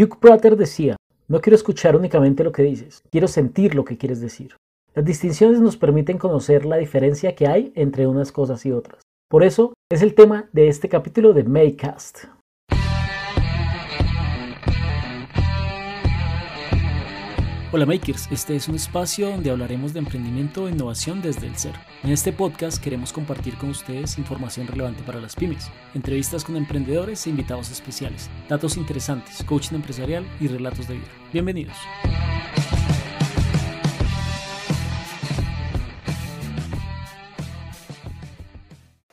Hugh Prater decía, no quiero escuchar únicamente lo que dices, quiero sentir lo que quieres decir. Las distinciones nos permiten conocer la diferencia que hay entre unas cosas y otras. Por eso es el tema de este capítulo de Maycast. Hola Makers, este es un espacio donde hablaremos de emprendimiento e innovación desde el ser. En este podcast queremos compartir con ustedes información relevante para las pymes, entrevistas con emprendedores e invitados especiales, datos interesantes, coaching empresarial y relatos de vida. Bienvenidos.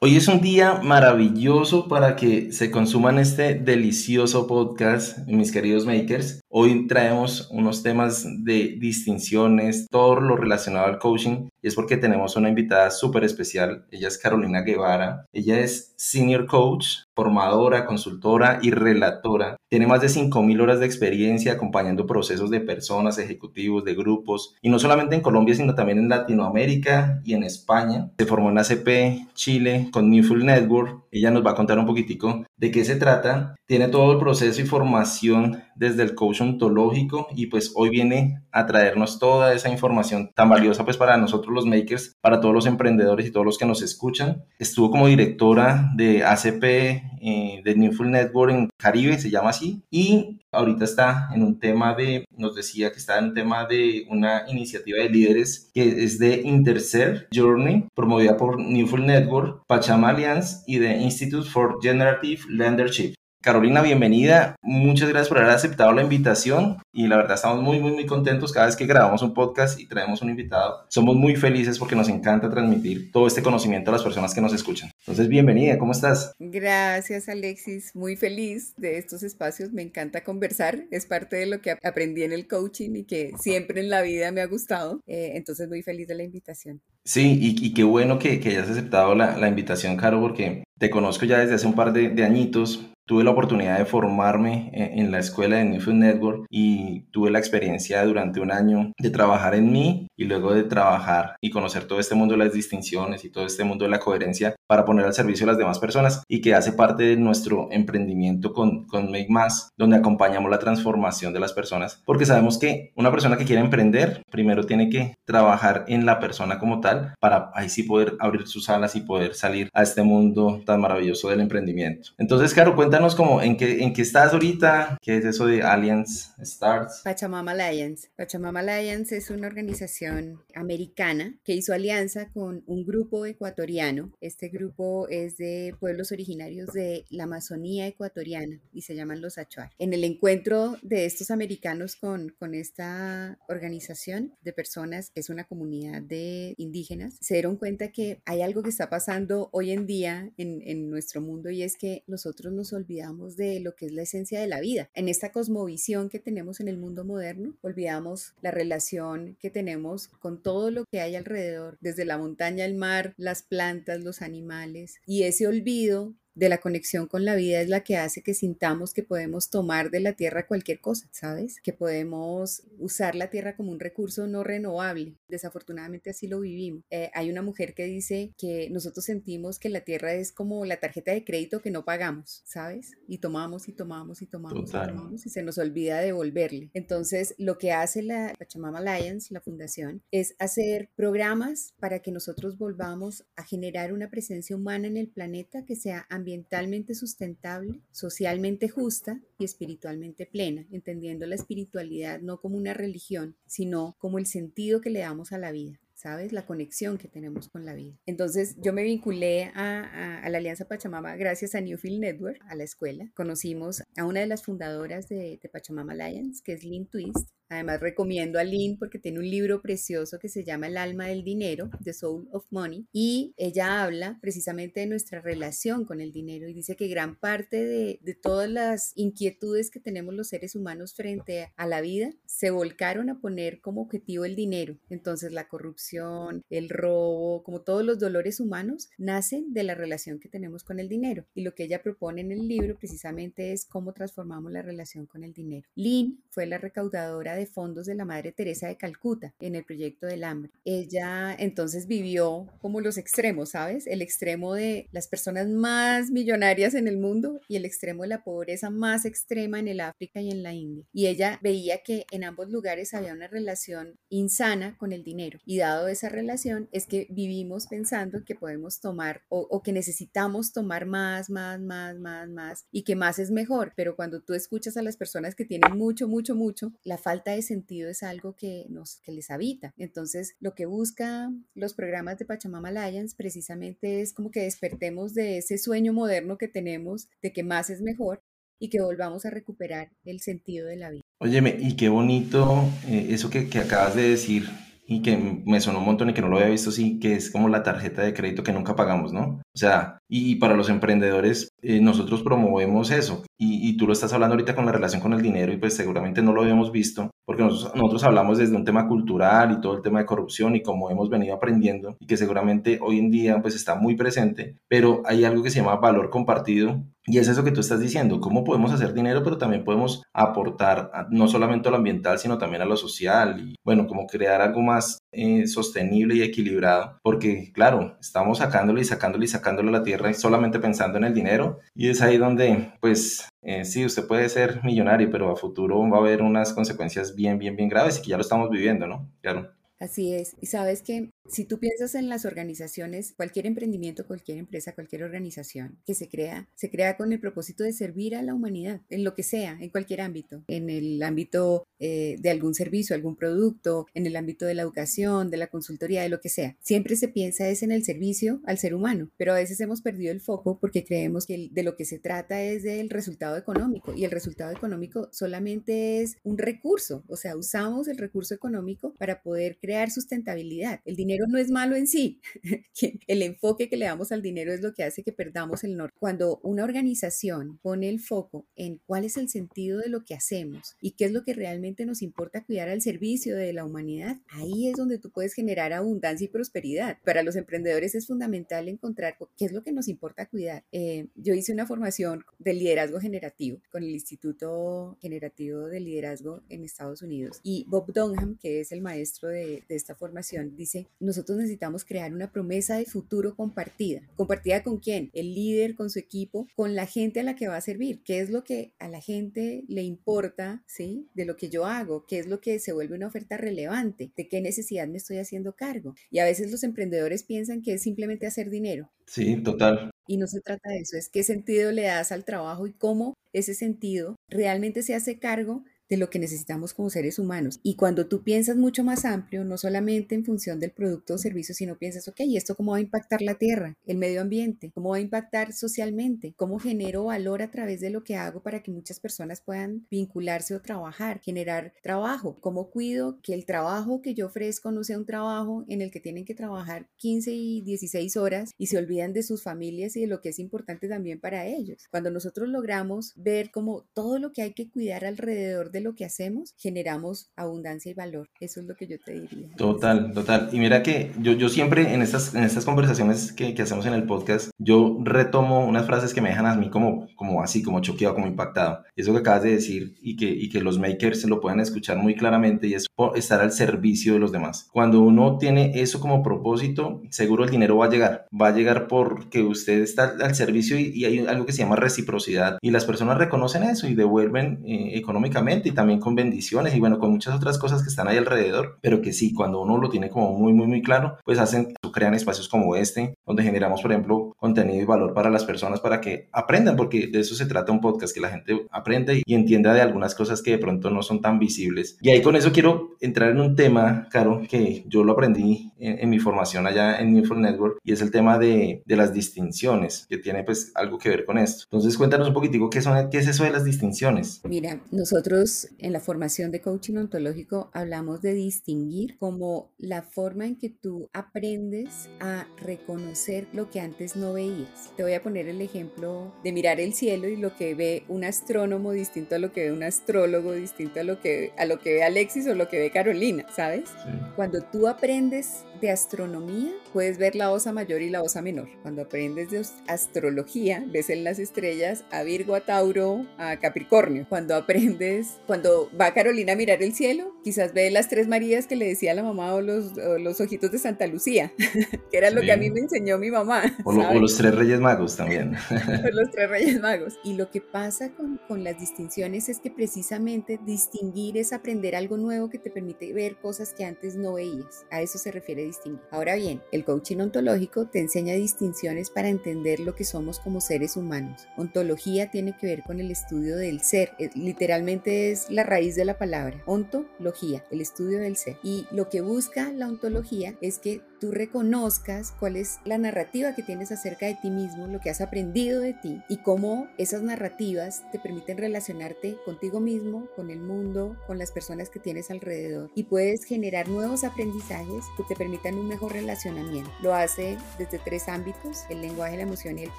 Hoy es un día maravilloso para que se consuman este delicioso podcast, mis queridos makers. Hoy traemos unos temas de distinciones, todo lo relacionado al coaching, y es porque tenemos una invitada súper especial. Ella es Carolina Guevara. Ella es senior coach, formadora, consultora y relatora. Tiene más de 5.000 horas de experiencia acompañando procesos de personas, ejecutivos, de grupos, y no solamente en Colombia, sino también en Latinoamérica y en España. Se formó en ACP, Chile, con Newful Network. Ella nos va a contar un poquitico de qué se trata. Tiene todo el proceso y formación desde el ontológico y pues hoy viene a traernos toda esa información tan valiosa pues para nosotros los makers, para todos los emprendedores y todos los que nos escuchan. Estuvo como directora de ACP eh, de Newful Network en Caribe, se llama así, y ahorita está en un tema de, nos decía que está en un tema de una iniciativa de líderes que es de Intercer Journey, promovida por Newful Network, Pachama Alliance y de Institute for Generative Leadership. Carolina, bienvenida. Muchas gracias por haber aceptado la invitación y la verdad estamos muy, muy, muy contentos cada vez que grabamos un podcast y traemos un invitado. Somos muy felices porque nos encanta transmitir todo este conocimiento a las personas que nos escuchan. Entonces, bienvenida, ¿cómo estás? Gracias, Alexis. Muy feliz de estos espacios. Me encanta conversar. Es parte de lo que aprendí en el coaching y que siempre en la vida me ha gustado. Eh, entonces, muy feliz de la invitación. Sí, y, qué bueno que, que hayas aceptado la, la, invitación, Caro, porque te conozco ya desde hace un par de, de añitos Tuve la oportunidad de formarme en, la escuela de Newfield Network y tuve la experiencia durante un año de trabajar en mí y luego de trabajar y conocer todo este mundo de las distinciones y todo este mundo de la coherencia para poner al servicio a las demás personas y que hace parte de nuestro emprendimiento con, con Make Más, donde acompañamos la transformación de las personas, porque sabemos que una persona que quiere emprender primero tiene que trabajar en la persona como tal para ahí sí poder abrir sus alas y poder salir a este mundo tan maravilloso del emprendimiento. Entonces, claro, cuenta cuéntanos como en qué, en qué estás ahorita, qué es eso de Alliance Stars. Pachamama Alliance. Pachamama Alliance es una organización americana que hizo alianza con un grupo ecuatoriano. Este grupo es de pueblos originarios de la Amazonía ecuatoriana y se llaman los Achuar. En el encuentro de estos americanos con, con esta organización de personas, es una comunidad de indígenas, se dieron cuenta que hay algo que está pasando hoy en día en, en nuestro mundo y es que nosotros nos olvidamos de lo que es la esencia de la vida. En esta cosmovisión que tenemos en el mundo moderno, olvidamos la relación que tenemos con todo lo que hay alrededor, desde la montaña, el mar, las plantas, los animales. Y ese olvido de la conexión con la vida es la que hace que sintamos que podemos tomar de la tierra cualquier cosa, ¿sabes? Que podemos usar la tierra como un recurso no renovable. Desafortunadamente así lo vivimos. Eh, hay una mujer que dice que nosotros sentimos que la tierra es como la tarjeta de crédito que no pagamos, ¿sabes? Y tomamos y tomamos y tomamos y tomamos y se nos olvida devolverle. Entonces, lo que hace la Pachamama Alliance, la fundación, es hacer programas para que nosotros volvamos a generar una presencia humana en el planeta que sea ambientalmente sustentable, socialmente justa y espiritualmente plena, entendiendo la espiritualidad no como una religión, sino como el sentido que le damos a la vida. ¿sabes? La conexión que tenemos con la vida. Entonces yo me vinculé a, la Alianza Pachamama gracias a Newfield Network, a la escuela. Conocimos a una de las fundadoras de, de Pachamama Alliance, que es Lynn Twist, Además, recomiendo a Lynn porque tiene un libro precioso que se llama El alma del dinero, The Soul of Money, y ella habla precisamente de nuestra relación con el dinero y dice que gran parte de, de todas las inquietudes que tenemos los seres humanos frente a la vida se volcaron a poner como objetivo el dinero. Entonces, la corrupción, el robo, como todos los dolores humanos, nacen de la relación que tenemos con el dinero. Y lo que ella propone en el libro precisamente es cómo transformamos la relación con el dinero. Lynn fue la recaudadora de de fondos de la Madre Teresa de Calcuta en el proyecto del hambre. Ella entonces vivió como los extremos, ¿sabes? El extremo de las personas más millonarias en el mundo y el extremo de la pobreza más extrema en el África y en la India. Y ella veía que en ambos lugares había una relación insana con el dinero. Y dado esa relación es que vivimos pensando que podemos tomar o, o que necesitamos tomar más, más, más, más, más y que más es mejor. Pero cuando tú escuchas a las personas que tienen mucho, mucho, mucho, la falta de sentido es algo que, nos, que les habita. Entonces, lo que busca los programas de Pachamama Alliance precisamente es como que despertemos de ese sueño moderno que tenemos de que más es mejor y que volvamos a recuperar el sentido de la vida. Óyeme, y qué bonito eh, eso que, que acabas de decir y que me sonó un montón y que no lo había visto, sí, que es como la tarjeta de crédito que nunca pagamos, ¿no? O sea, y, para los emprendedores, eh, nosotros promovemos eso. Y, y, tú lo estás hablando ahorita con la relación con el dinero y pues seguramente no lo habíamos visto, porque nosotros, nosotros hablamos desde un tema cultural y todo el tema de corrupción y como hemos venido aprendiendo y que seguramente hoy en día pues está muy presente, pero hay algo que se llama valor compartido y es eso que tú estás diciendo, cómo podemos hacer dinero, pero también podemos aportar no solamente a lo ambiental, sino también a lo social y bueno, como crear algo más eh, sostenible y equilibrado, porque claro, estamos sacándole y sacándole y sacándole a la tierra solamente pensando en el dinero y es ahí donde pues eh, sí, usted puede ser millonario, pero a futuro va a haber unas consecuencias bien, bien, bien graves y que ya lo estamos viviendo, ¿no? Claro. Así es. Y sabes que si tú piensas en las organizaciones, cualquier emprendimiento, cualquier empresa, cualquier organización que se crea, se crea con el propósito de servir a la humanidad, en lo que sea, en cualquier ámbito, en el ámbito eh, de algún servicio, algún producto, en el ámbito de la educación, de la consultoría, de lo que sea. Siempre se piensa es en el servicio al ser humano, pero a veces hemos perdido el foco porque creemos que de lo que se trata es del resultado económico y el resultado económico solamente es un recurso, o sea, usamos el recurso económico para poder crear sustentabilidad. El dinero dinero no es malo en sí. el enfoque que le damos al dinero es lo que hace que perdamos el norte. Cuando una organización pone el foco en cuál es el sentido de lo que hacemos y qué es lo que realmente nos importa cuidar al servicio de la humanidad, ahí es donde tú puedes generar abundancia y prosperidad. Para los emprendedores es fundamental encontrar qué es lo que nos importa cuidar. Eh, yo hice una formación de liderazgo generativo con el Instituto Generativo de Liderazgo en Estados Unidos y Bob Dunham, que es el maestro de, de esta formación, dice, nosotros necesitamos crear una promesa de futuro compartida. ¿Compartida con quién? El líder, con su equipo, con la gente a la que va a servir. ¿Qué es lo que a la gente le importa, ¿sí? De lo que yo hago, qué es lo que se vuelve una oferta relevante, de qué necesidad me estoy haciendo cargo. Y a veces los emprendedores piensan que es simplemente hacer dinero. Sí, total. Y no se trata de eso, es qué sentido le das al trabajo y cómo ese sentido realmente se hace cargo de lo que necesitamos como seres humanos. Y cuando tú piensas mucho más amplio, no solamente en función del producto o servicio, sino piensas, ok, ¿y esto cómo va a impactar la tierra, el medio ambiente? ¿Cómo va a impactar socialmente? ¿Cómo genero valor a través de lo que hago para que muchas personas puedan vincularse o trabajar, generar trabajo? ¿Cómo cuido que el trabajo que yo ofrezco no sea un trabajo en el que tienen que trabajar 15 y 16 horas y se olvidan de sus familias y de lo que es importante también para ellos? Cuando nosotros logramos ver como todo lo que hay que cuidar alrededor de lo que hacemos, generamos abundancia y valor. Eso es lo que yo te diría. Total, total. Y mira que yo, yo siempre en estas, en estas conversaciones que, que hacemos en el podcast, yo retomo unas frases que me dejan a mí como, como así, como choqueado, como impactado. Eso que acabas de decir y que, y que los makers se lo puedan escuchar muy claramente y es estar al servicio de los demás. Cuando uno tiene eso como propósito, seguro el dinero va a llegar. Va a llegar porque usted está al servicio y, y hay algo que se llama reciprocidad y las personas reconocen eso y devuelven eh, económicamente también con bendiciones y bueno, con muchas otras cosas que están ahí alrededor, pero que sí, cuando uno lo tiene como muy, muy, muy claro, pues hacen, crean espacios como este, donde generamos, por ejemplo, contenido y valor para las personas para que aprendan, porque de eso se trata un podcast, que la gente aprenda y entienda de algunas cosas que de pronto no son tan visibles. Y ahí con eso quiero entrar en un tema, Caro, que yo lo aprendí en, mi formación allá en Newford Network, y es el tema de, de, las distinciones, que tiene pues algo que ver con esto. Entonces cuéntanos un poquitico qué, son, qué es eso de las distinciones. Mira, nosotros en la formación de coaching ontológico hablamos de distinguir como la forma en que tú aprendes a reconocer lo que antes no veías. Te voy a poner el ejemplo de mirar el cielo y lo que ve un astrónomo distinto a lo que ve un astrólogo, distinto a lo que, a lo que ve Alexis o lo que ve Carolina, ¿sabes? Cuando tú aprendes de astronomía, puedes ver la osa mayor y la osa menor. Cuando aprendes de astrología, ves en las estrellas a Virgo, a Tauro, a Capricornio. Cuando aprendes, cuando va Carolina a mirar el cielo, quizás ve las tres Marías que le decía la mamá o los, los ojitos de Santa Lucía, que era lo que a mí me enseñó mi mamá. O, los tres Reyes Magos también. los tres Reyes Magos. Y lo que pasa con, con las distinciones es que precisamente distinguir es aprender algo nuevo que te permite ver cosas que antes no veías. A eso se refiere Ahora bien, el coaching ontológico te enseña distinciones para entender lo que somos como seres humanos. Ontología tiene que ver con el estudio del ser. Eh, literalmente es la raíz de la palabra. Ontología, el estudio del ser. Y lo que busca la ontología es que tú reconozcas cuál es la narrativa que tienes acerca de ti mismo, lo que has aprendido de ti y cómo esas narrativas te permiten relacionarte contigo mismo, con el mundo, con las personas que tienes alrededor y puedes generar nuevos aprendizajes que te permitan un mejor relacionamiento. Lo hace desde tres ámbitos, el lenguaje, la emoción y el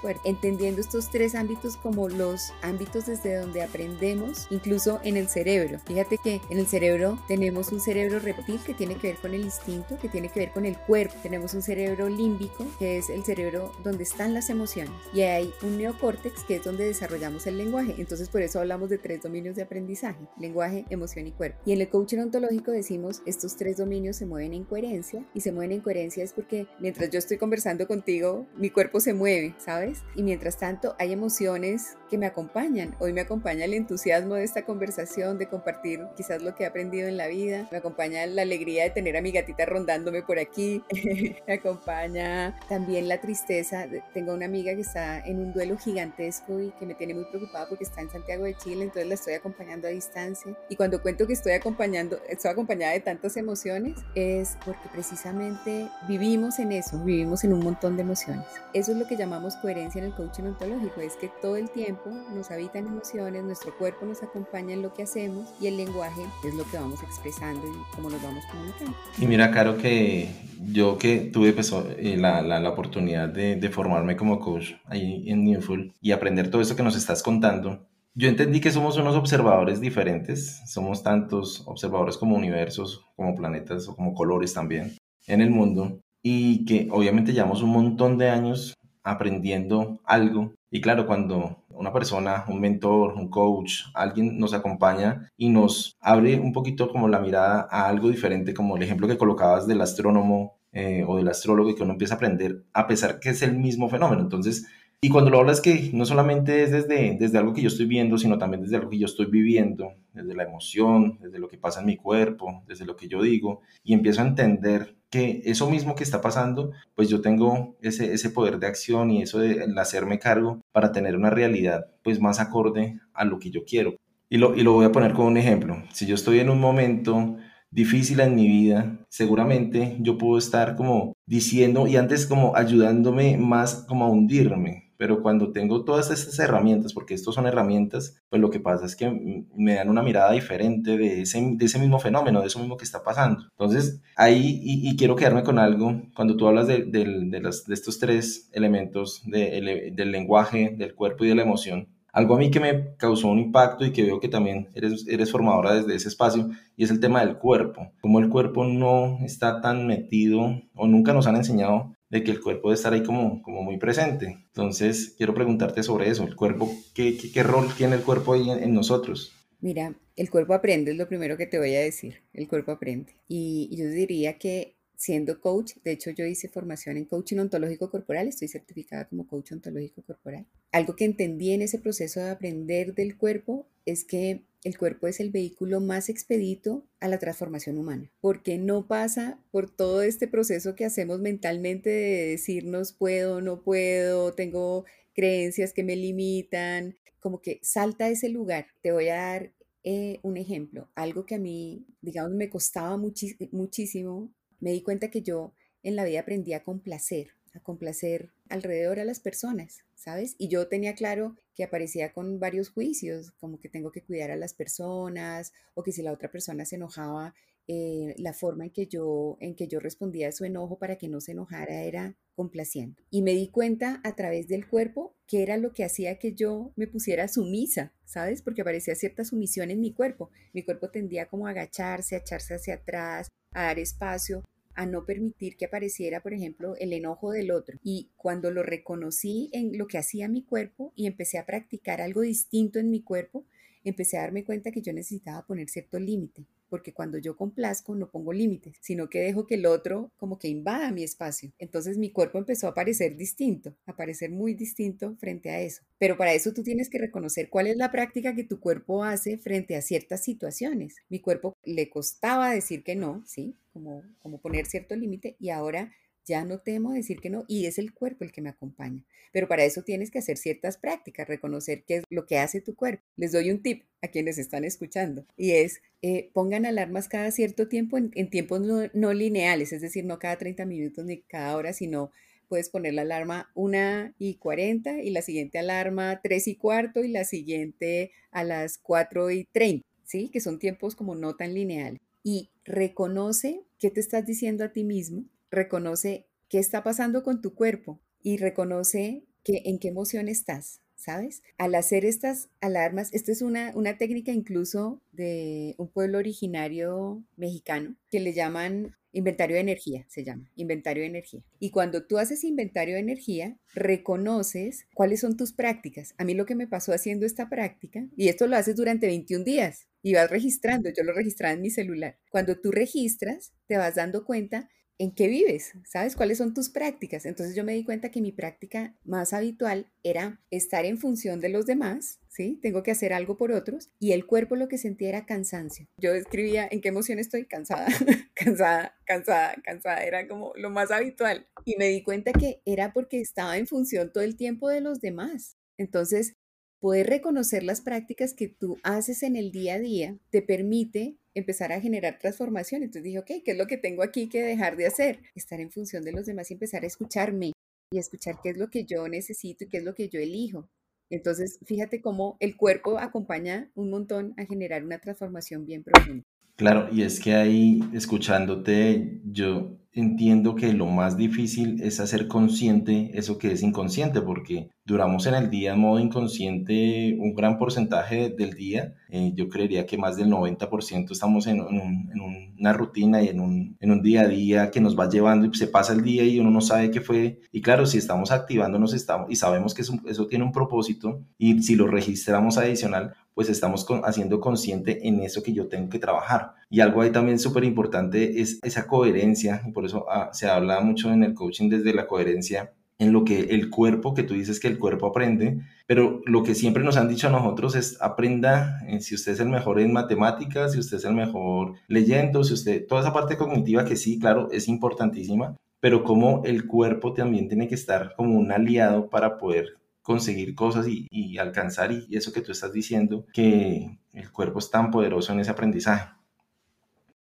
cuerpo, entendiendo estos tres ámbitos como los ámbitos desde donde aprendemos, incluso en el cerebro. Fíjate que en el cerebro tenemos un cerebro reptil que tiene que ver con el instinto, que tiene que ver con el cuerpo, tenemos un cerebro límbico, que es el cerebro donde están las emociones, y hay un neocórtex, que es donde desarrollamos el lenguaje. Entonces, por eso hablamos de tres dominios de aprendizaje, lenguaje, emoción y cuerpo. Y en el coaching ontológico decimos, estos tres dominios se mueven en coherencia, y se mueven en coherencia es porque mientras yo estoy conversando contigo, mi cuerpo se mueve, ¿sabes? Y mientras tanto, hay emociones que me acompañan. Hoy me acompaña el entusiasmo de esta conversación, de compartir quizás lo que he aprendido en la vida, me acompaña la alegría de tener a mi gatita rondándome por aquí, me acompaña también la tristeza. Tengo una amiga que está en un duelo gigantesco y que me tiene muy preocupada porque está en Santiago de Chile, entonces la estoy acompañando a distancia. Y cuando cuento que estoy acompañando, estoy acompañada de tantas emociones, es porque precisamente vivimos en eso, vivimos en un montón de emociones. Eso es lo que llamamos coherencia en el coaching ontológico, es que todo el tiempo nos habitan emociones, nuestro cuerpo nos acompaña en lo que hacemos y el lenguaje es lo que vamos expresando y cómo nos vamos comunicando. Y mira, Caro, que yo que tuve pues, eh, la, la, la, oportunidad de, de, formarme como coach ahí en Newful y aprender todo eso que nos estás contando, yo entendí que somos unos observadores diferentes, somos tantos observadores como universos, como planetas o como colores también en el mundo y que obviamente llevamos un montón de años aprendiendo algo y claro, cuando una persona, un mentor, un coach, alguien nos acompaña y nos abre un poquito como la mirada a algo diferente, como el ejemplo que colocabas del astrónomo eh, o del astrólogo y que uno empieza a aprender a pesar que es el mismo fenómeno. Entonces, y cuando lo hablas que no solamente es desde, desde algo que yo estoy viendo, sino también desde algo que yo estoy viviendo, desde la emoción, desde lo que pasa en mi cuerpo, desde lo que yo digo, y empiezo a entender que eso mismo que está pasando, pues yo tengo ese, ese poder de acción y eso de hacerme cargo para tener una realidad pues más acorde a lo que yo quiero. Y lo, y lo voy a poner con un ejemplo. Si yo estoy en un momento difícil en mi vida, seguramente yo puedo estar como diciendo y antes como ayudándome más como a hundirme, pero cuando tengo todas estas herramientas, porque estos son herramientas, pues lo que pasa es que me dan una mirada diferente de ese, de ese mismo fenómeno, de eso mismo que está pasando. Entonces, ahí, y, quiero quedarme con algo, cuando tú hablas de, de, de estos tres elementos, del lenguaje, del cuerpo y de la emoción, algo a mí que me causó un impacto y que veo que también eres, eres formadora desde ese espacio, y es el tema del cuerpo. Como el cuerpo no está tan metido o nunca nos han enseñado de que el cuerpo debe estar ahí como, como muy presente. Entonces, quiero preguntarte sobre eso, el cuerpo, ¿qué, qué, rol tiene el cuerpo ahí en, nosotros? Mira, el cuerpo aprende, es lo primero que te voy a decir, el cuerpo aprende. Y yo diría que siendo coach, de hecho yo hice formación en coaching ontológico corporal, estoy certificada como coach ontológico corporal. Algo que entendí en ese proceso de aprender del cuerpo es que el cuerpo es el vehículo más expedito a la transformación humana, porque no pasa por todo este proceso que hacemos mentalmente de decirnos puedo, no puedo, tengo creencias que me limitan, como que salta ese lugar. Te voy a dar eh, un ejemplo, algo que a mí, digamos, me costaba muchísimo. Me di cuenta que yo en la vida aprendí a complacer, a complacer alrededor a las personas, ¿sabes? Y yo tenía claro que aparecía con varios juicios, como que tengo que cuidar a las personas o que si la otra persona se enojaba, eh, la forma en que, yo, en que yo respondía a su enojo para que no se enojara era complaciendo. Y me di cuenta a través del cuerpo que era lo que hacía que yo me pusiera sumisa, ¿sabes? Porque aparecía cierta sumisión en mi cuerpo. Mi cuerpo tendía como a agacharse, a echarse hacia atrás, a dar espacio a no permitir que apareciera, por ejemplo, el enojo del otro. Y cuando lo reconocí en lo que hacía mi cuerpo y empecé a practicar algo distinto en mi cuerpo, empecé a darme cuenta que yo necesitaba poner cierto límite porque cuando yo complazco no pongo límites, sino que dejo que el otro como que invada mi espacio. Entonces mi cuerpo empezó a parecer distinto, a parecer muy distinto frente a eso. Pero para eso tú tienes que reconocer cuál es la práctica que tu cuerpo hace frente a ciertas situaciones. Mi cuerpo le costaba decir que no, ¿sí? Como, como poner cierto límite y ahora ya no temo decir que no y es el cuerpo el que me acompaña. Pero para eso tienes que hacer ciertas prácticas, reconocer qué es lo que hace tu cuerpo. Les doy un tip a quienes están escuchando y es eh, pongan alarmas cada cierto tiempo en, tiempos no, lineales, es decir, no cada 30 minutos ni cada hora, sino puedes poner la alarma 1 y 40 y la siguiente alarma 3 y cuarto y la siguiente a las 4 y 30, ¿sí? Que son tiempos como no tan lineales. Y reconoce qué te estás diciendo a ti mismo reconoce qué está pasando con tu cuerpo y reconoce que, en qué emoción estás, ¿sabes? Al hacer estas alarmas, esta es una, una técnica incluso de un pueblo originario mexicano que le llaman inventario de energía, se llama, inventario de energía. Y cuando tú haces inventario de energía, reconoces cuáles son tus prácticas. A mí lo que me pasó haciendo esta práctica, y esto lo haces durante 21 días, y vas registrando, yo lo registraba en mi celular. Cuando tú registras, te vas dando cuenta en qué vives, ¿sabes? ¿Cuáles son tus prácticas? Entonces yo me di cuenta que mi práctica más habitual era estar en función de los demás, ¿sí? Tengo que hacer algo por otros y el cuerpo lo que sentía era cansancio. Yo escribía en qué emoción estoy cansada, cansada, cansada, cansada, era como lo más habitual. Y me di cuenta que era porque estaba en función todo el tiempo de los demás. Entonces, poder reconocer las prácticas que tú haces en el día a día te permite empezar a generar transformación. Entonces dije, ok, ¿qué es lo que tengo aquí que dejar de hacer? Estar en función de los demás y empezar a escucharme y escuchar qué es lo que yo necesito y qué es lo que yo elijo. Entonces, fíjate cómo el cuerpo acompaña un montón a generar una transformación bien profunda. Claro, y es que ahí, escuchándote, yo entiendo que lo más difícil es hacer consciente eso que es inconsciente, porque duramos en el día en modo inconsciente un gran porcentaje del día. Eh, yo creería que más del 90% estamos en, una rutina y en un, día a día que nos va llevando y se pasa el día y uno no sabe qué fue. Y claro, si estamos activándonos y sabemos que eso tiene un propósito y si lo registramos adicional, pues estamos haciendo consciente en eso que yo tengo que trabajar. Y algo ahí también súper importante es esa coherencia, y por eso ah, se habla mucho en el coaching desde la coherencia en lo que el cuerpo, que tú dices que el cuerpo aprende, pero lo que siempre nos han dicho a nosotros es aprenda, eh, si usted es el mejor en matemáticas, si usted es el mejor leyendo, si usted, toda esa parte cognitiva que sí, claro, es importantísima, pero como el cuerpo también tiene que estar como un aliado para poder conseguir cosas y, alcanzar y, eso que tú estás diciendo, que el cuerpo es tan poderoso en ese aprendizaje.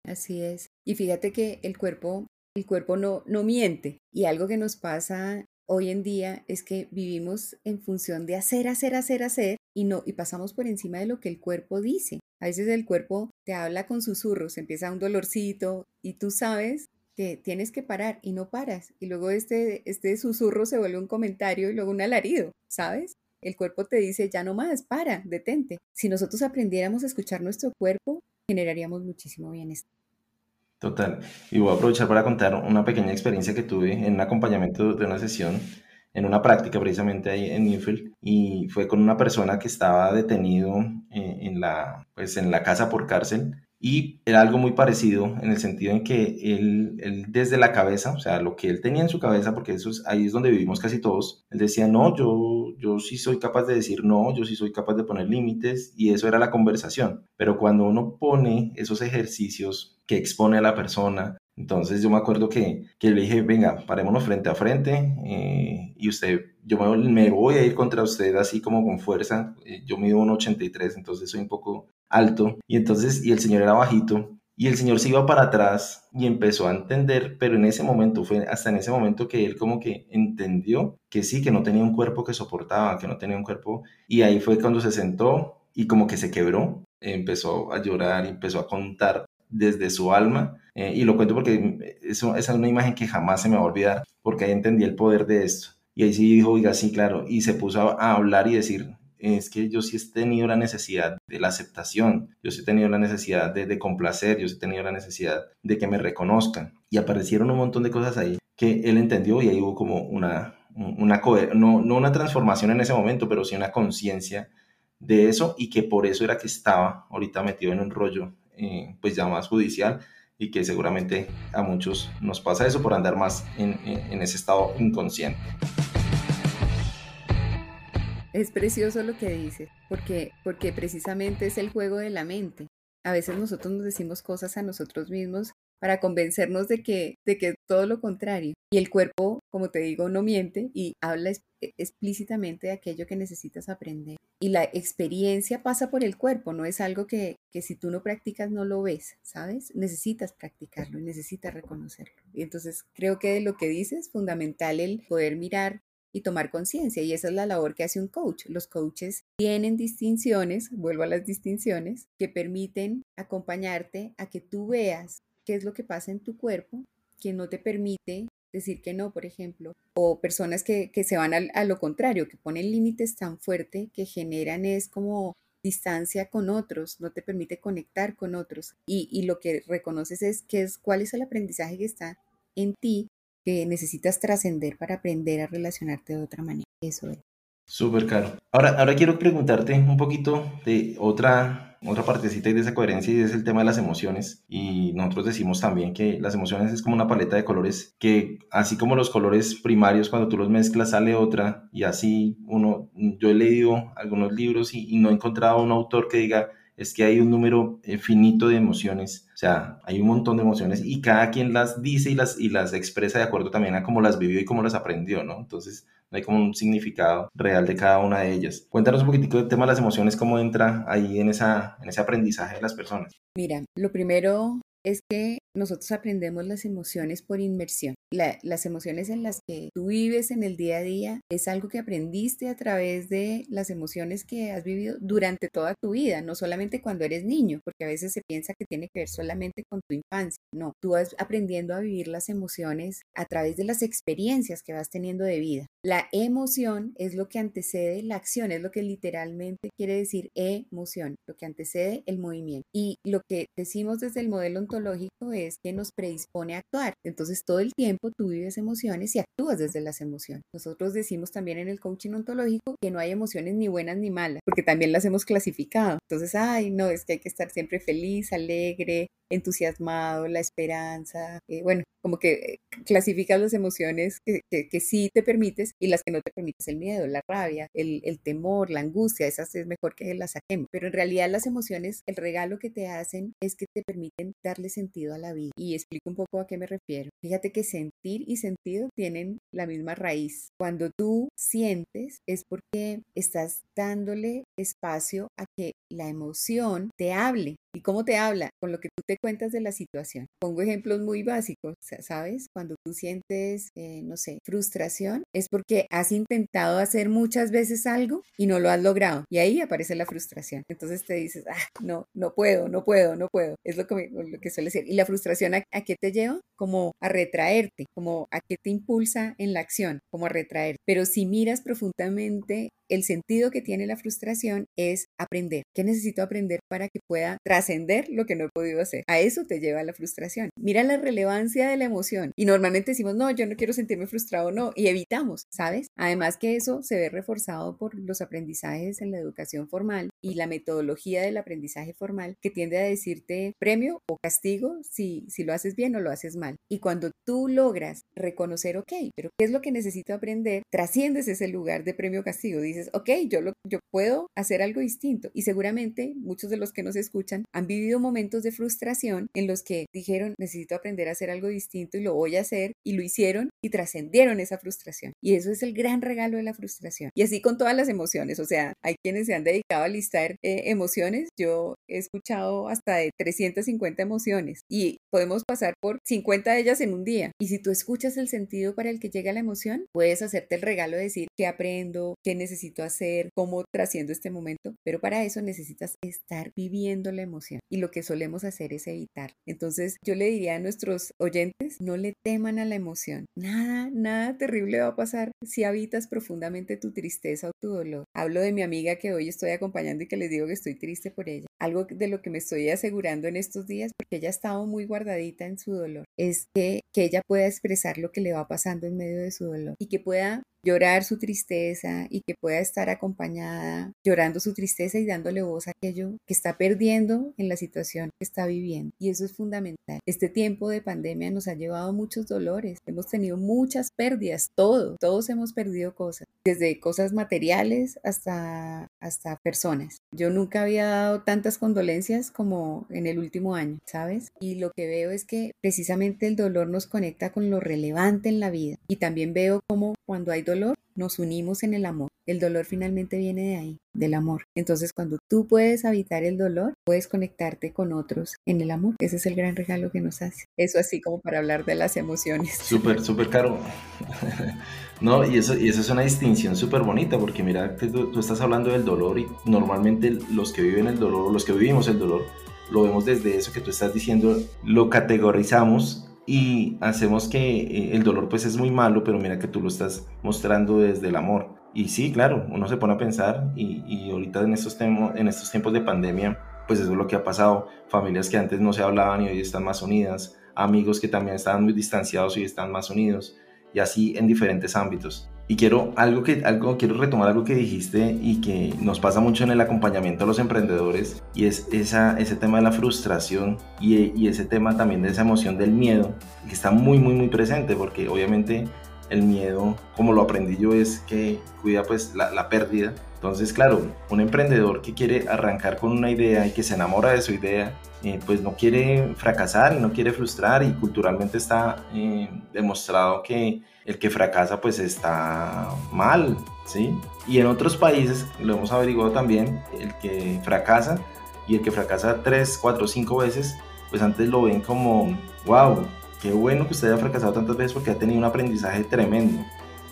Así es. Y fíjate que el cuerpo, el cuerpo no, no miente. Y algo que nos pasa hoy en día es que vivimos en función de hacer, hacer, hacer, hacer y no y pasamos por encima de lo que el cuerpo dice. A veces el cuerpo te habla con susurros, empieza un dolorcito y tú sabes que tienes que parar y no paras. Y luego este, este susurro se vuelve un comentario y luego un alarido, ¿sabes? El cuerpo te dice, ya no más, para, detente. Si nosotros aprendiéramos a escuchar nuestro cuerpo, generaríamos muchísimo bienestar. Total. Y voy a aprovechar para contar una pequeña experiencia que tuve en un acompañamiento de una sesión, en una práctica precisamente ahí en Newfield, y fue con una persona que estaba detenido eh, en, la, pues, en la casa por cárcel y era algo muy parecido en el sentido en que él, desde la cabeza, o sea, lo que él tenía en su cabeza, porque eso es, ahí es donde vivimos casi todos, él decía, no, yo, yo sí soy capaz de decir no, yo sí soy capaz de poner límites y eso era la conversación. Pero cuando uno pone esos ejercicios que expone a la persona, entonces yo me acuerdo que, que le dije, venga, parémonos frente a frente eh, y usted, yo me, voy a ir contra usted así como con fuerza. Eh, yo mido 1,83, entonces soy un poco alto, y entonces, y el señor era bajito, y el señor se iba para atrás y empezó a entender, pero en ese momento, fue hasta en ese momento que él como que entendió que sí, que no tenía un cuerpo que soportaba, que no tenía un cuerpo, y ahí fue cuando se sentó y como que se quebró, empezó a llorar, empezó a contar desde su alma, eh, y lo cuento porque esa es una imagen que jamás se me va a olvidar, porque ahí entendí el poder de esto. Y ahí sí dijo, oiga, sí, claro, y se puso a hablar y decir, es que yo sí he tenido la necesidad de la aceptación, yo sí he tenido la necesidad de, complacer, yo sí he tenido la necesidad de que me reconozcan. Y aparecieron un montón de cosas ahí que él entendió y ahí hubo como una, una no, no una transformación en ese momento, pero sí una conciencia de eso y que por eso era que estaba ahorita metido en un rollo eh, pues ya más judicial y que seguramente a muchos nos pasa eso por andar más en, en ese estado inconsciente. Es precioso lo que dice, porque, porque precisamente es el juego de la mente. A veces nosotros nos decimos cosas a nosotros mismos para convencernos de que, de que todo lo contrario. Y el cuerpo, como te digo, no miente y habla e, explícitamente de aquello que necesitas aprender. Y la experiencia pasa por el cuerpo, no es algo que, que si tú no practicas no lo ves, ¿sabes? Necesitas practicarlo y necesitas reconocerlo. Y entonces creo que de lo que dices, fundamental el poder mirar y tomar conciencia. Y esa es la labor que hace un coach. Los coaches tienen distinciones, vuelvo a las distinciones, que permiten acompañarte a que tú veas qué es lo que pasa en tu cuerpo, que no te permite decir que no, por ejemplo, o personas que, se van a, lo contrario, que ponen límites tan fuerte que generan es como distancia con otros, no te permite conectar con otros. Y, y lo que reconoces es, que es cuál es el aprendizaje que está en ti que necesitas trascender para aprender a relacionarte de otra manera. Eso es. Súper caro. Ahora, ahora quiero preguntarte un poquito de otra, otra partecita de esa coherencia y es el tema de las emociones. Y nosotros decimos también que las emociones es como una paleta de colores que así como los colores primarios cuando tú los mezclas sale otra y así uno, yo he leído algunos libros y, y no he encontrado un autor que diga es que hay un número finito de emociones, o sea, hay un montón de emociones y cada quien las dice y las, y las expresa de acuerdo también a cómo las vivió y cómo las aprendió, ¿no? Entonces, no hay como un significado real de cada una de ellas. Cuéntanos un poquitico del tema de las emociones, cómo entra ahí en, esa, en ese aprendizaje de las personas. Mira, lo primero es que nosotros aprendemos las emociones por inmersión. las emociones en las que tú vives en el día a día es algo que aprendiste a través de las emociones que has vivido durante toda tu vida, no solamente cuando eres niño, porque a veces se piensa que tiene que ver solamente con tu infancia. No, tú vas aprendiendo a vivir las emociones a través de las experiencias que vas teniendo de vida. La emoción es lo que antecede la acción, es lo que literalmente quiere decir emoción, lo que antecede el movimiento. Y lo que decimos desde el modelo ontológico es que nos predispone a actuar. Entonces todo el tiempo tú vives emociones y actúas desde las emociones. Nosotros decimos también en el coaching ontológico que no hay emociones ni buenas ni malas, porque también las hemos clasificado. Entonces, ay, no, es que hay que estar siempre feliz, alegre, entusiasmado, la esperanza, eh, bueno, como que eh, clasificas las emociones que, que, sí te permites y las que no te permites, el miedo, la rabia, el, el, temor, la angustia, esas es mejor que las saquemos. Pero en realidad las emociones, el regalo que te hacen es que te permiten darle sentido a la vida. Y explico un poco a qué me refiero. Fíjate que sentir y sentido tienen la misma raíz. Cuando tú sientes es porque estás dándole espacio a que la emoción te hable. ¿Y cómo te habla? Con lo que tú te cuentas de la situación. Pongo ejemplos muy básicos, ¿sabes? Cuando tú sientes, eh, no sé, frustración, es porque has intentado hacer muchas veces algo y no lo has logrado. Y ahí aparece la frustración. Entonces te dices, ah, no, no puedo, no puedo, no puedo. Es lo que, suele ser. ¿Y la frustración a, a, qué te lleva? Como a retraerte, como a qué te impulsa en la acción, como a retraer. Pero si miras profundamente el sentido que tiene la frustración es aprender. ¿Qué necesito aprender para que pueda trascender lo que no he podido hacer? A eso te lleva la frustración. Mira la relevancia de la emoción. Y normalmente decimos, no, yo no quiero sentirme frustrado, no, y evitamos, ¿sabes? Además que eso se ve reforzado por los aprendizajes en la educación formal y la metodología del aprendizaje formal que tiende a decirte premio o castigo si, si lo haces bien o lo haces mal. Y cuando tú logras reconocer, ok, pero ¿qué es lo que necesito aprender? Trasciendes ese lugar de premio o castigo. Dices, ok, yo, lo, yo puedo hacer algo distinto. Y seguramente muchos de los que nos escuchan han vivido momentos de frustración en los que dijeron, necesito aprender a hacer algo distinto y lo voy a hacer, y lo hicieron y trascendieron esa frustración. Y eso es el gran regalo de la frustración. Y así con todas las emociones, o sea, hay quienes se han dedicado a listar eh, emociones. Yo he escuchado hasta de 350 emociones y podemos pasar por 50 de ellas en un día. Y si tú escuchas el sentido para el que llega la emoción, puedes hacerte el regalo de decir qué aprendo, qué necesito hacer, cómo trasciendo este momento, pero para eso necesitas estar viviendo la emoción y lo que solemos hacer es evitar. Entonces yo le diría a nuestros oyentes, no le teman a la emoción. Nada, nada terrible va a pasar si habitas profundamente tu tristeza o tu dolor. Hablo de mi amiga que hoy estoy acompañando y que les digo que estoy triste por ella. Algo de lo que me estoy asegurando en estos días, porque ella ha estado muy guardadita en su dolor, es que, que ella pueda expresar lo que le va pasando en medio de su dolor y que pueda llorar su tristeza y que pueda estar acompañada llorando su tristeza y dándole voz a aquello que está perdiendo en la situación que está viviendo. Y eso es fundamental. Este tiempo de pandemia nos ha llevado muchos dolores, hemos tenido muchas pérdidas, todo, todos hemos perdido cosas, desde cosas materiales hasta, hasta personas. Yo nunca había dado condolencias como en el último año, ¿sabes? Y lo que veo es que precisamente el dolor nos conecta con lo relevante en la vida. Y también veo como cuando hay dolor, nos unimos en el amor. El dolor finalmente viene de ahí, del amor. Entonces, cuando tú puedes habitar el dolor, puedes conectarte con otros en el amor. Ese es el gran regalo que nos hace. Eso así como para hablar de las emociones. Súper, súper caro. no, y eso, y eso es una distinción súper bonita, porque mira tú, tú estás hablando del dolor y normalmente los que viven el dolor, los que vivimos el dolor, lo vemos desde eso que tú estás diciendo, lo categorizamos y hacemos que eh, el dolor pues es muy malo, pero mira que tú lo estás mostrando desde el amor. Y sí, claro, uno se pone a pensar y, y ahorita en estos, en estos tiempos de pandemia, pues eso es lo que ha pasado. Familias que antes no se hablaban y hoy están más unidas, amigos que también estaban muy distanciados y están más unidos, y así en diferentes ámbitos. Y quiero, algo que, algo, quiero retomar algo que dijiste y que nos pasa mucho en el acompañamiento a los emprendedores y es esa, ese tema de la frustración y, y ese tema también de esa emoción del miedo que está muy, muy, muy presente porque obviamente el miedo, como lo aprendí yo, es que cuida pues la, la pérdida. Entonces, claro, un emprendedor que quiere arrancar con una idea y que se enamora de su idea, eh, pues no quiere fracasar y no quiere frustrar y culturalmente está eh, demostrado que el que fracasa pues está mal, ¿sí? Y en otros países, lo hemos averiguado también, el que fracasa y el que fracasa tres, cuatro, cinco veces, pues antes lo ven como, wow, qué bueno que usted haya fracasado tantas veces porque ha tenido un aprendizaje tremendo.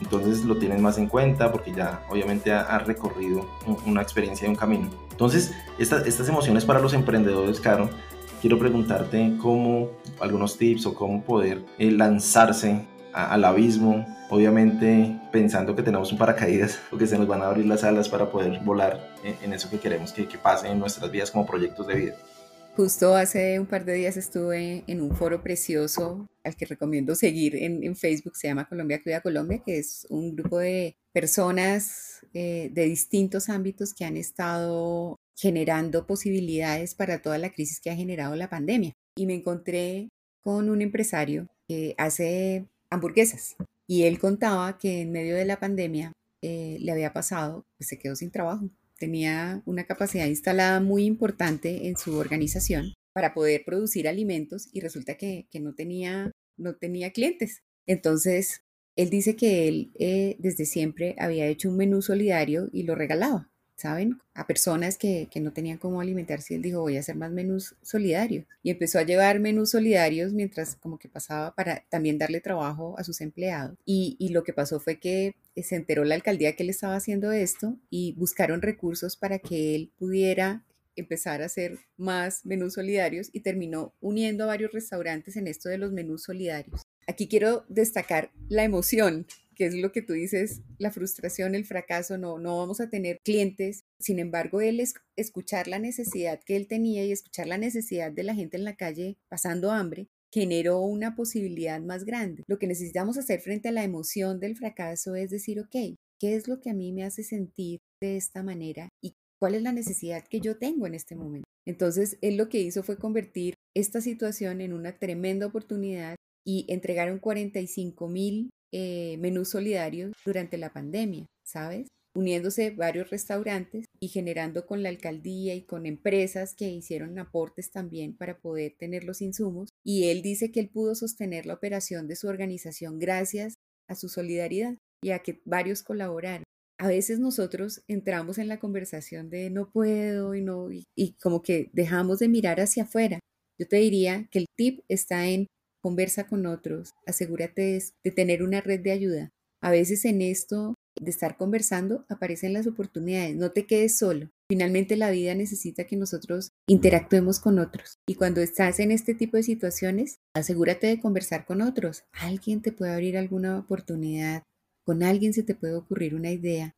Entonces lo tienen más en cuenta porque ya obviamente ha, recorrido una experiencia y un camino. Entonces, estas emociones para los emprendedores, Caro, quiero preguntarte cómo, algunos tips o cómo poder eh, lanzarse al abismo, obviamente pensando que tenemos un paracaídas o que se nos van a abrir las alas para poder volar en, eso que queremos que, que pase en nuestras vidas como proyectos de vida. Justo hace un par de días estuve en un foro precioso al que recomiendo seguir en, Facebook, se llama Colombia Cuida Colombia, que es un grupo de personas eh, de distintos ámbitos que han estado generando posibilidades para toda la crisis que ha generado la pandemia. Y me encontré con un empresario que hace hamburguesas. Y él contaba que en medio de la pandemia eh, le había pasado, pues se quedó sin trabajo. Tenía una capacidad instalada muy importante en su organización para poder producir alimentos y resulta que, no, tenía, no tenía clientes. Entonces, él dice que él eh, desde siempre había hecho un menú solidario y lo regalaba. ¿Saben? A personas que, no tenían cómo alimentarse. Él dijo, voy a hacer más menús solidarios. Y empezó a llevar menús solidarios mientras como que pasaba para también darle trabajo a sus empleados. Y, y lo que pasó fue que se enteró la alcaldía que él estaba haciendo esto y buscaron recursos para que él pudiera empezar a hacer más menús solidarios y terminó uniendo a varios restaurantes en esto de los menús solidarios. Aquí quiero destacar la emoción que es lo que tú dices, la frustración, el fracaso, no, no vamos a tener clientes. Sin embargo, él es escuchar la necesidad que él tenía y escuchar la necesidad de la gente en la calle pasando hambre, generó una posibilidad más grande. Lo que necesitamos hacer frente a la emoción del fracaso es decir, ok, ¿qué es lo que a mí me hace sentir de esta manera y cuál es la necesidad que yo tengo en este momento? Entonces, él lo que hizo fue convertir esta situación en una tremenda oportunidad y entregaron 45 mil eh, menús solidarios durante la pandemia, ¿sabes? Uniéndose varios restaurantes y generando con la alcaldía y con empresas que hicieron aportes también para poder tener los insumos. Y él dice que él pudo sostener la operación de su organización gracias a su solidaridad y a que varios colaboraron. A veces nosotros entramos en la conversación de no puedo y no, y como que dejamos de mirar hacia afuera. Yo te diría que el tip está en conversa con otros, asegúrate de, tener una red de ayuda. A veces en esto de estar conversando aparecen las oportunidades, no te quedes solo. Finalmente la vida necesita que nosotros interactuemos con otros. Y cuando estás en este tipo de situaciones, asegúrate de conversar con otros. Alguien te puede abrir alguna oportunidad, con alguien se te puede ocurrir una idea.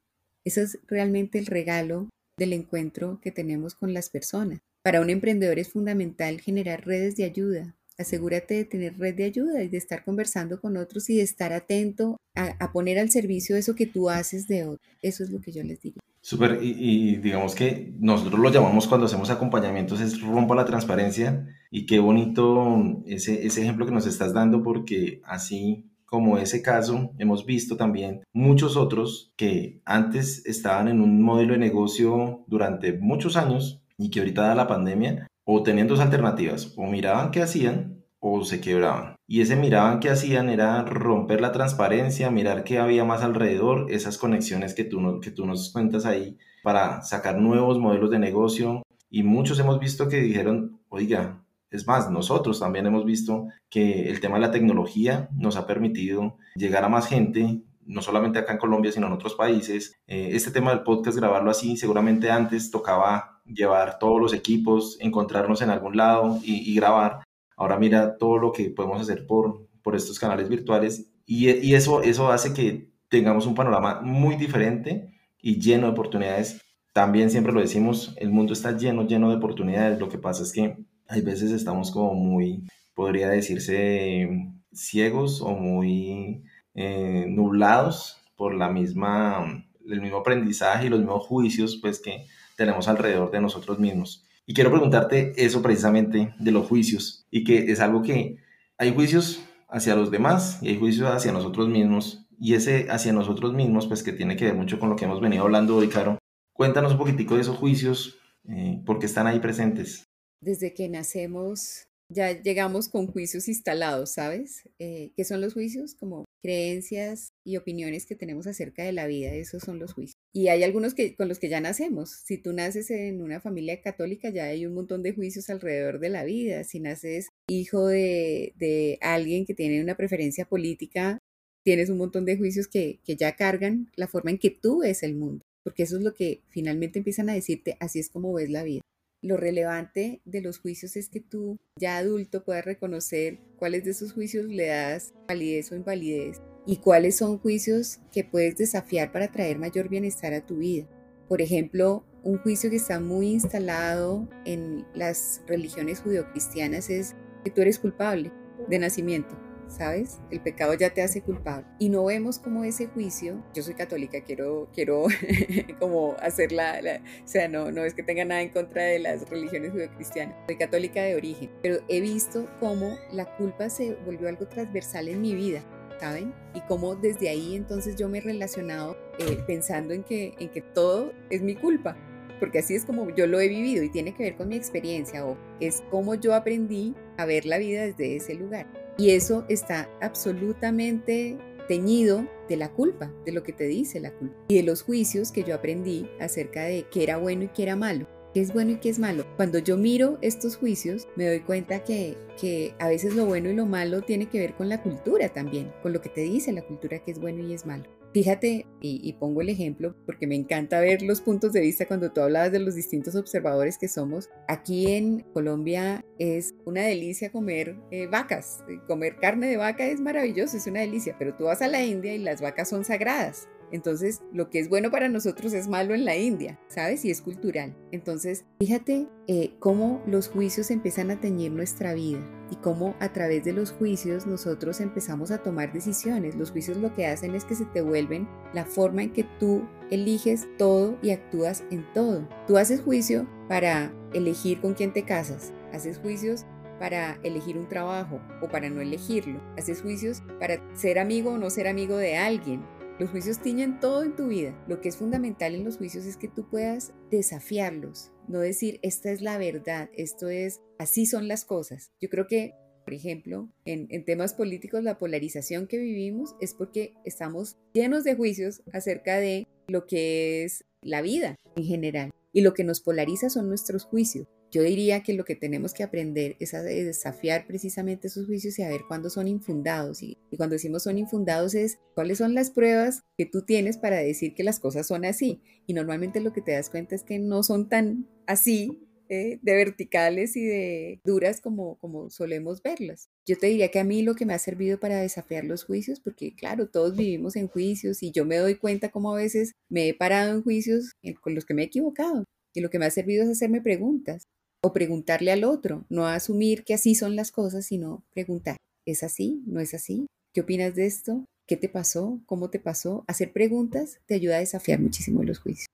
Eso es realmente el regalo del encuentro que tenemos con las personas. Para un emprendedor es fundamental generar redes de ayuda, asegúrate de tener red de ayuda y de estar conversando con otros y de estar atento a, poner al servicio eso que tú haces de otro. Eso es lo que yo les diría. Súper, y, digamos que nosotros lo llamamos cuando hacemos acompañamientos es rompa la transparencia y qué bonito ese, ese ejemplo que nos estás dando porque así como ese caso, hemos visto también muchos otros que antes estaban en un modelo de negocio durante muchos años y que ahorita da la pandemia, o tenían dos alternativas, o miraban qué hacían o se quebraban. Y ese miraban qué hacían era romper la transparencia, mirar qué había más alrededor, esas conexiones que tú, que tú nos cuentas ahí para sacar nuevos modelos de negocio. Y muchos hemos visto que dijeron, oiga, es más, nosotros también hemos visto que el tema de la tecnología nos ha permitido llegar a más gente, no solamente acá en Colombia, sino en otros países. Eh, este tema del podcast, grabarlo así, seguramente antes tocaba llevar todos los equipos, encontrarnos en algún lado y, grabar. Ahora mira todo lo que podemos hacer por, por estos canales virtuales y, eso, eso hace que tengamos un panorama muy diferente y lleno de oportunidades. También siempre lo decimos, el mundo está lleno, lleno de oportunidades. Lo que pasa es que hay veces estamos como muy, podría decirse, ciegos o muy eh, nublados por la misma, el mismo aprendizaje y los mismos juicios pues que tenemos alrededor de nosotros mismos. Y quiero preguntarte eso precisamente de los juicios y que es algo que hay juicios hacia los demás y hay juicios hacia nosotros mismos y ese hacia nosotros mismos pues que tiene que ver mucho con lo que hemos venido hablando hoy, Caro. Cuéntanos un poquitico de esos juicios, eh, porque están ahí presentes desde que nacemos ya llegamos con juicios instalados, ¿sabes? Eh, ¿Qué son los juicios? Como creencias y opiniones que tenemos acerca de la vida, esos son los juicios. Y hay algunos que, con los que ya nacemos. Si tú naces en una familia católica, ya hay un montón de juicios alrededor de la vida. Si naces hijo de, de alguien que tiene una preferencia política, tienes un montón de juicios que, que ya cargan la forma en que tú ves el mundo, porque eso es lo que finalmente empiezan a decirte, así es como ves la vida. Lo relevante de los juicios es que tú, ya adulto, puedas reconocer cuáles de esos juicios le das validez o invalidez y cuáles son juicios que puedes desafiar para traer mayor bienestar a tu vida. Por ejemplo, un juicio que está muy instalado en las religiones judeocristianas es que tú eres culpable de nacimiento. ¿Sabes? El pecado ya te hace culpable. Y no vemos como ese juicio, yo soy católica, quiero, quiero como hacerla, o sea, no, no es que tenga nada en contra de las religiones judeocristianas, soy católica de origen, pero he visto cómo la culpa se volvió algo transversal en mi vida. ¿Saben? Y cómo desde ahí entonces yo me he relacionado eh, pensando en que, en que todo es mi culpa, porque así es como yo lo he vivido y tiene que ver con mi experiencia o es como yo aprendí a ver la vida desde ese lugar. Y eso está absolutamente teñido de la culpa, de lo que te dice la culpa y de los juicios que yo aprendí acerca de qué era bueno y qué era malo, qué es bueno y qué es malo. Cuando yo miro estos juicios, me doy cuenta que, que a veces lo bueno y lo malo tiene que ver con la cultura también, con lo que te dice la cultura que es bueno y es malo. Fíjate, y, pongo el ejemplo porque me encanta ver los puntos de vista cuando tú hablabas de los distintos observadores que somos. Aquí en Colombia es una delicia comer eh, vacas. Comer carne de vaca es maravilloso, es una delicia, pero tú vas a la India y las vacas son sagradas. Entonces, lo que es bueno para nosotros es malo en la India, ¿sabes? Y es cultural. Entonces, fíjate eh, cómo los juicios empiezan a teñir nuestra vida y cómo a través de los juicios nosotros empezamos a tomar decisiones. Los juicios lo que hacen es que se te vuelven la forma en que tú eliges todo y actúas en todo. Tú haces juicio para elegir con quién te casas, haces juicios para elegir un trabajo o para no elegirlo, haces juicios para ser amigo o no ser amigo de alguien, los juicios tiñen todo en tu vida. Lo que es fundamental en los juicios es que tú puedas desafiarlos, no decir, esta es la verdad, esto es, así son las cosas. Yo creo que, por ejemplo, en, temas políticos, la polarización que vivimos es porque estamos llenos de juicios acerca de lo que es la vida en general. Y lo que nos polariza son nuestros juicios. Yo diría que lo que tenemos que aprender es a desafiar precisamente esos juicios y a ver cuándo son infundados. Y, cuando decimos son infundados es cuáles son las pruebas que tú tienes para decir que las cosas son así. Y normalmente lo que te das cuenta es que no son tan así eh, de verticales y de duras como, como solemos verlas. Yo te diría que a mí lo que me ha servido para desafiar los juicios, porque claro, todos vivimos en juicios y yo me doy cuenta como a veces me he parado en juicios con los que me he equivocado. Y lo que me ha servido es hacerme preguntas o preguntarle al otro, no asumir que así son las cosas, sino preguntar, ¿es así? ¿No es así? ¿Qué opinas de esto? ¿Qué te pasó? ¿Cómo te pasó? Hacer preguntas te ayuda a desafiar muchísimo los juicios.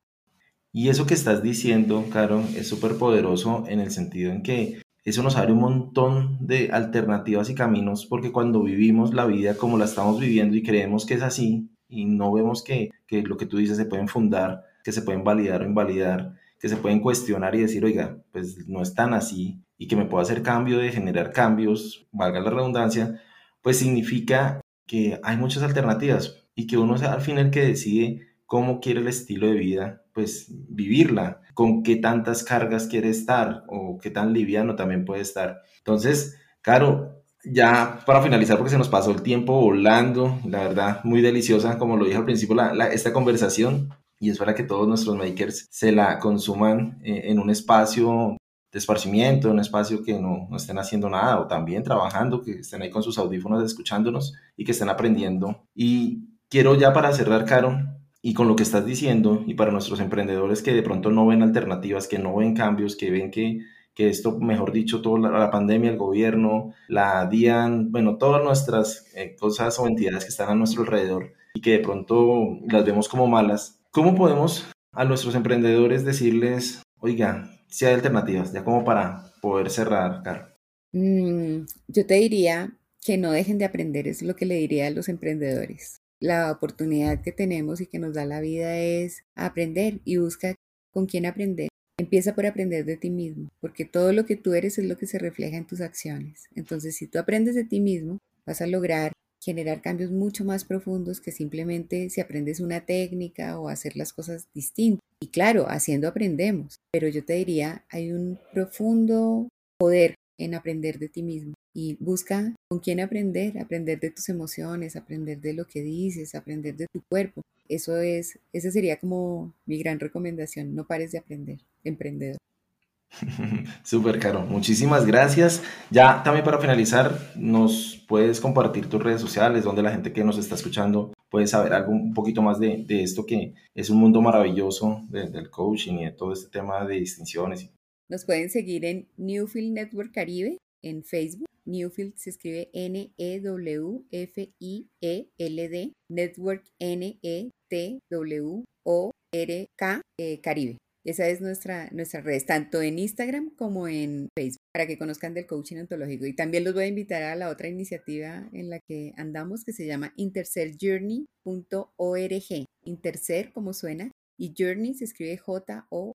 Y eso que estás diciendo, Caro, es súper poderoso en el sentido en que eso nos abre un montón de alternativas y caminos porque cuando vivimos la vida como la estamos viviendo y creemos que es así y no vemos que, que lo que tú dices se pueden fundar, que se pueden validar o invalidar, que se pueden cuestionar y decir, oiga, pues no es tan así y que me puedo hacer cambio de generar cambios, valga la redundancia, pues significa que hay muchas alternativas y que uno es al final que decide cómo quiere el estilo de vida, pues vivirla, con qué tantas cargas quiere estar o qué tan liviano también puede estar. Entonces, Caro, ya para finalizar, porque se nos pasó el tiempo volando, la verdad, muy deliciosa, como lo dije al principio, esta conversación, y es para que todos nuestros makers se la consuman eh, en un espacio de esparcimiento, un espacio que no, no, estén haciendo nada o también trabajando, que estén ahí con sus audífonos escuchándonos y que estén aprendiendo. Y quiero ya para cerrar, Caro, y con lo que estás diciendo, y para nuestros emprendedores que de pronto no ven alternativas, que no ven cambios, que ven que, que esto, mejor dicho, toda la, pandemia, el gobierno, la DIAN, bueno, todas nuestras eh, cosas o entidades que están a nuestro alrededor y que de pronto las vemos como malas, ¿cómo podemos a nuestros emprendedores decirles, oiga, si hay alternativas, ya como para poder cerrar, Caro? Mm, yo te diría que no dejen de aprender, es lo que le diría a los emprendedores la oportunidad que tenemos y que nos da la vida es aprender y busca con quién aprender. Empieza por aprender de ti mismo, porque todo lo que tú eres es lo que se refleja en tus acciones. Entonces, si tú aprendes de ti mismo, vas a lograr generar cambios mucho más profundos que simplemente si aprendes una técnica o hacer las cosas distintas. Y claro, haciendo aprendemos, pero yo te diría, hay un profundo poder en aprender de ti mismo y busca con quién aprender, aprender de tus emociones, aprender de lo que dices, aprender de tu cuerpo. Eso es, esa sería como mi gran recomendación, no pares de aprender, emprendedor. Súper caro, muchísimas gracias. Ya también para finalizar, nos puedes compartir tus redes sociales donde la gente que nos está escuchando puede saber algo un poquito más de, esto que es un mundo maravilloso del coaching y de todo este tema de distinciones. Nos pueden seguir en Newfield Network Caribe en Facebook Newfield se escribe N-E-W-F-I-E-L-D, Network N-E-T-W-O-R-K, eh, Caribe. Esa es nuestra, red, tanto en Instagram como en Facebook, para que conozcan del coaching ontológico. Y también los voy a invitar a la otra iniciativa en la que andamos, que se llama intercerjourney.org. Intercer, como suena, y Journey se escribe J-O-U-R-N-E-I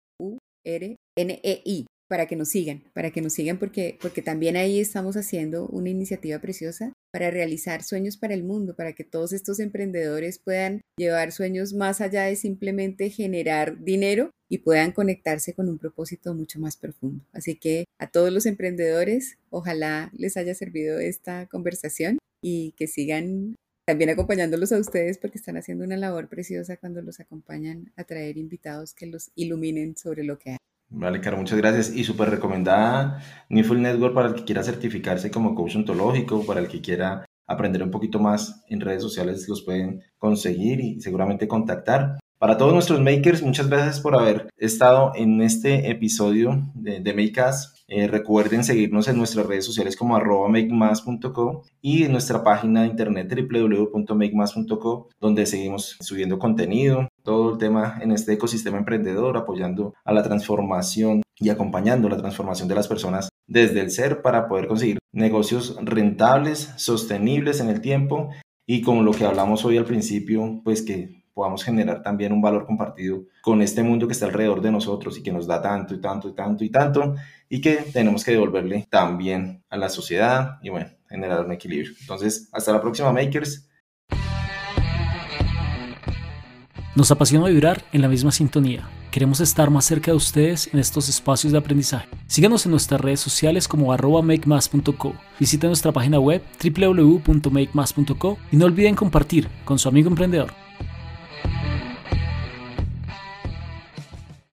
para que nos sigan, para que nos sigan porque, porque también ahí estamos haciendo una iniciativa preciosa para realizar sueños para el mundo, para que todos estos emprendedores puedan llevar sueños más allá de simplemente generar dinero y puedan conectarse con un propósito mucho más profundo. Así que a todos los emprendedores, ojalá les haya servido esta conversación y que sigan también acompañándolos a ustedes porque están haciendo una labor preciosa cuando los acompañan a traer invitados que los iluminen sobre lo que hay. Vale, Caro, muchas gracias. Y súper recomendada Newfield Network para el que quiera certificarse como coach ontológico, para el que quiera aprender un poquito más en redes sociales, los pueden conseguir y seguramente contactar. Para todos nuestros makers, muchas gracias por haber estado en este episodio de, de Makeas. Eh, recuerden seguirnos en nuestras redes sociales como arroba makemas.co y en nuestra página de internet www.makemas.co donde seguimos subiendo contenido, todo el tema en este ecosistema emprendedor, apoyando a la transformación y acompañando la transformación de las personas desde el ser para poder conseguir negocios rentables, sostenibles en el tiempo y como lo que hablamos hoy al principio, pues que podamos generar también un valor compartido con este mundo que está alrededor de nosotros y que nos da tanto y tanto y tanto y tanto y que tenemos que devolverle también a la sociedad y bueno, generar un equilibrio. Entonces, hasta la próxima, Makers. Nos apasiona vibrar en la misma sintonía. Queremos estar más cerca de ustedes en estos espacios de aprendizaje. Síganos en nuestras redes sociales como arroba makemas.co. Nuestra página web www.makemas.co y no olviden compartir con su amigo emprendedor.